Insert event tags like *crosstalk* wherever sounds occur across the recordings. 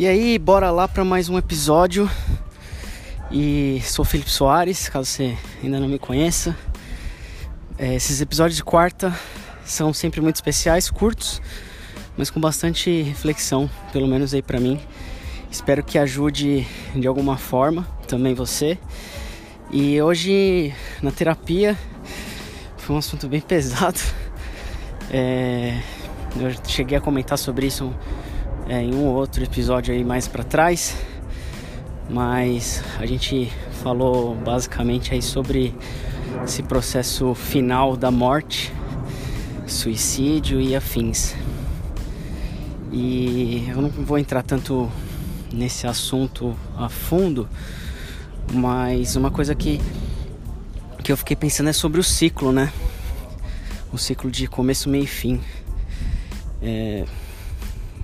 E aí, bora lá para mais um episódio. E sou Felipe Soares, caso você ainda não me conheça. É, esses episódios de quarta são sempre muito especiais, curtos, mas com bastante reflexão, pelo menos aí para mim. Espero que ajude de alguma forma também você. E hoje na terapia foi um assunto bem *laughs* pesado. É, eu cheguei a comentar sobre isso é, em um outro episódio aí mais para trás, mas a gente falou basicamente aí sobre esse processo final da morte, suicídio e afins. E eu não vou entrar tanto nesse assunto a fundo, mas uma coisa que que eu fiquei pensando é sobre o ciclo, né? O ciclo de começo, meio e fim. É,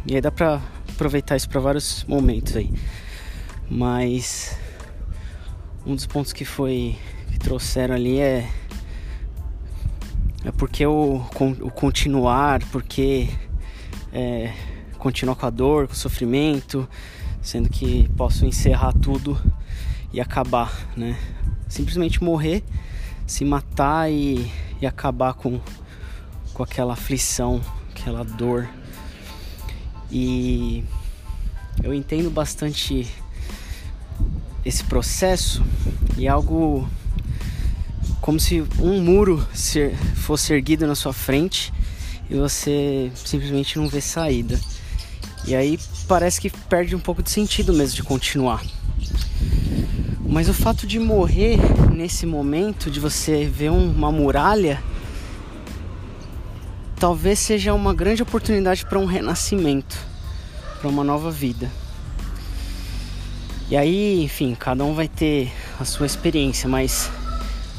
e aí dá pra aproveitar isso para vários momentos aí. Mas um dos pontos que foi que trouxeram ali é é porque o, o continuar, porque é, continuar com a dor, com o sofrimento, sendo que posso encerrar tudo e acabar, né? Simplesmente morrer, se matar e, e acabar com, com aquela aflição, aquela dor e eu entendo bastante esse processo e algo como se um muro fosse erguido na sua frente e você simplesmente não vê saída. E aí parece que perde um pouco de sentido mesmo de continuar. Mas o fato de morrer nesse momento, de você ver uma muralha, talvez seja uma grande oportunidade para um renascimento, para uma nova vida. E aí, enfim, cada um vai ter a sua experiência, mas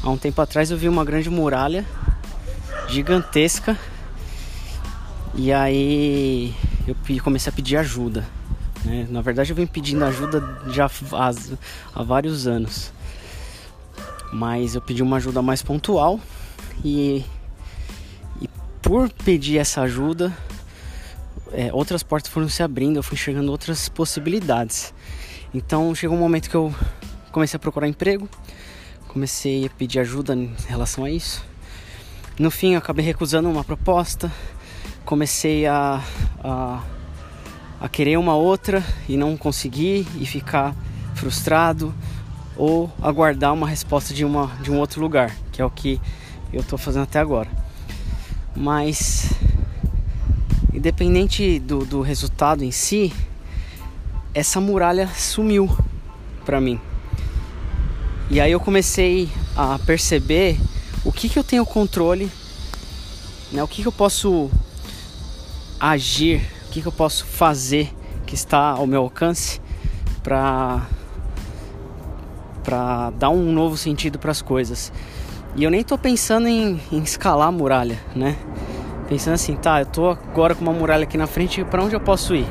há um tempo atrás eu vi uma grande muralha gigantesca e aí eu comecei a pedir ajuda. Né? Na verdade, eu venho pedindo ajuda já há, há vários anos, mas eu pedi uma ajuda mais pontual e por pedir essa ajuda, é, outras portas foram se abrindo, eu fui enxergando outras possibilidades. Então chegou um momento que eu comecei a procurar emprego, comecei a pedir ajuda em relação a isso. No fim, eu acabei recusando uma proposta, comecei a, a, a querer uma outra e não conseguir e ficar frustrado ou aguardar uma resposta de, uma, de um outro lugar, que é o que eu estou fazendo até agora. Mas, independente do, do resultado em si, essa muralha sumiu para mim. E aí eu comecei a perceber o que, que eu tenho controle, né? o que, que eu posso agir, o que, que eu posso fazer que está ao meu alcance para para dar um novo sentido para as coisas. E eu nem tô pensando em, em escalar a muralha, né? Pensando assim, tá, eu tô agora com uma muralha aqui na frente, para onde eu posso ir?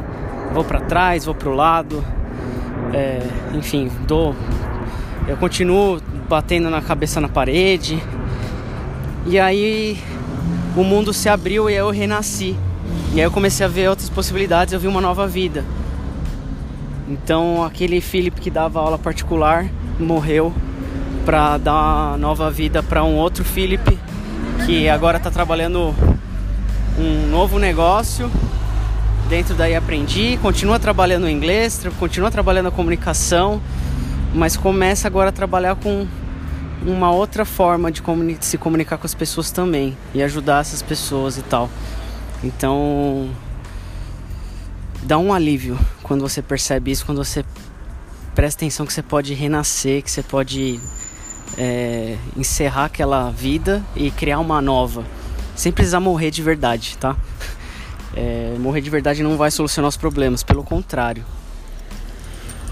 Vou para trás, vou pro lado, é, enfim, dou, eu continuo batendo na cabeça na parede. E aí o mundo se abriu e eu renasci. E aí eu comecei a ver outras possibilidades, eu vi uma nova vida. Então aquele Felipe que dava aula particular morreu para dar uma nova vida para um outro Felipe que agora está trabalhando um novo negócio. Dentro daí aprendi, continua trabalhando inglês, continua trabalhando a comunicação, mas começa agora a trabalhar com uma outra forma de se comunicar com as pessoas também e ajudar essas pessoas e tal. Então dá um alívio quando você percebe isso, quando você presta atenção que você pode renascer, que você pode é, encerrar aquela vida e criar uma nova, sem precisar morrer de verdade, tá? É, morrer de verdade não vai solucionar os problemas, pelo contrário.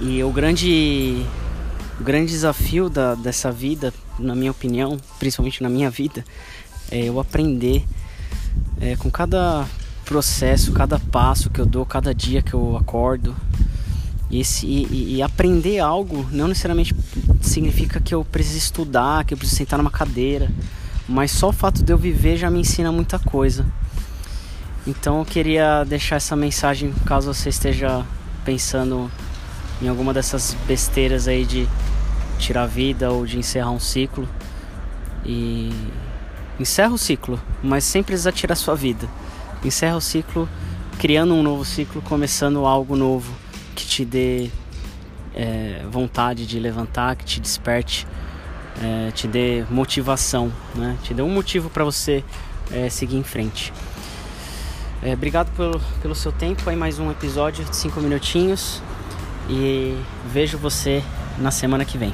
E o grande, o grande desafio da, dessa vida, na minha opinião, principalmente na minha vida, é eu aprender é, com cada processo, cada passo que eu dou, cada dia que eu acordo, e, esse, e, e, aprender algo não necessariamente significa que eu preciso estudar, que eu preciso sentar numa cadeira, mas só o fato de eu viver já me ensina muita coisa. Então eu queria deixar essa mensagem caso você esteja pensando em alguma dessas besteiras aí de tirar a vida ou de encerrar um ciclo. E encerra o ciclo, mas sem precisar tirar sua vida. Encerra o ciclo criando um novo ciclo, começando algo novo que te dê é, vontade de levantar, que te desperte, é, te dê motivação, né? te dê um motivo para você é, seguir em frente. É, obrigado pelo, pelo seu tempo. Aí mais um episódio de 5 minutinhos. E vejo você na semana que vem.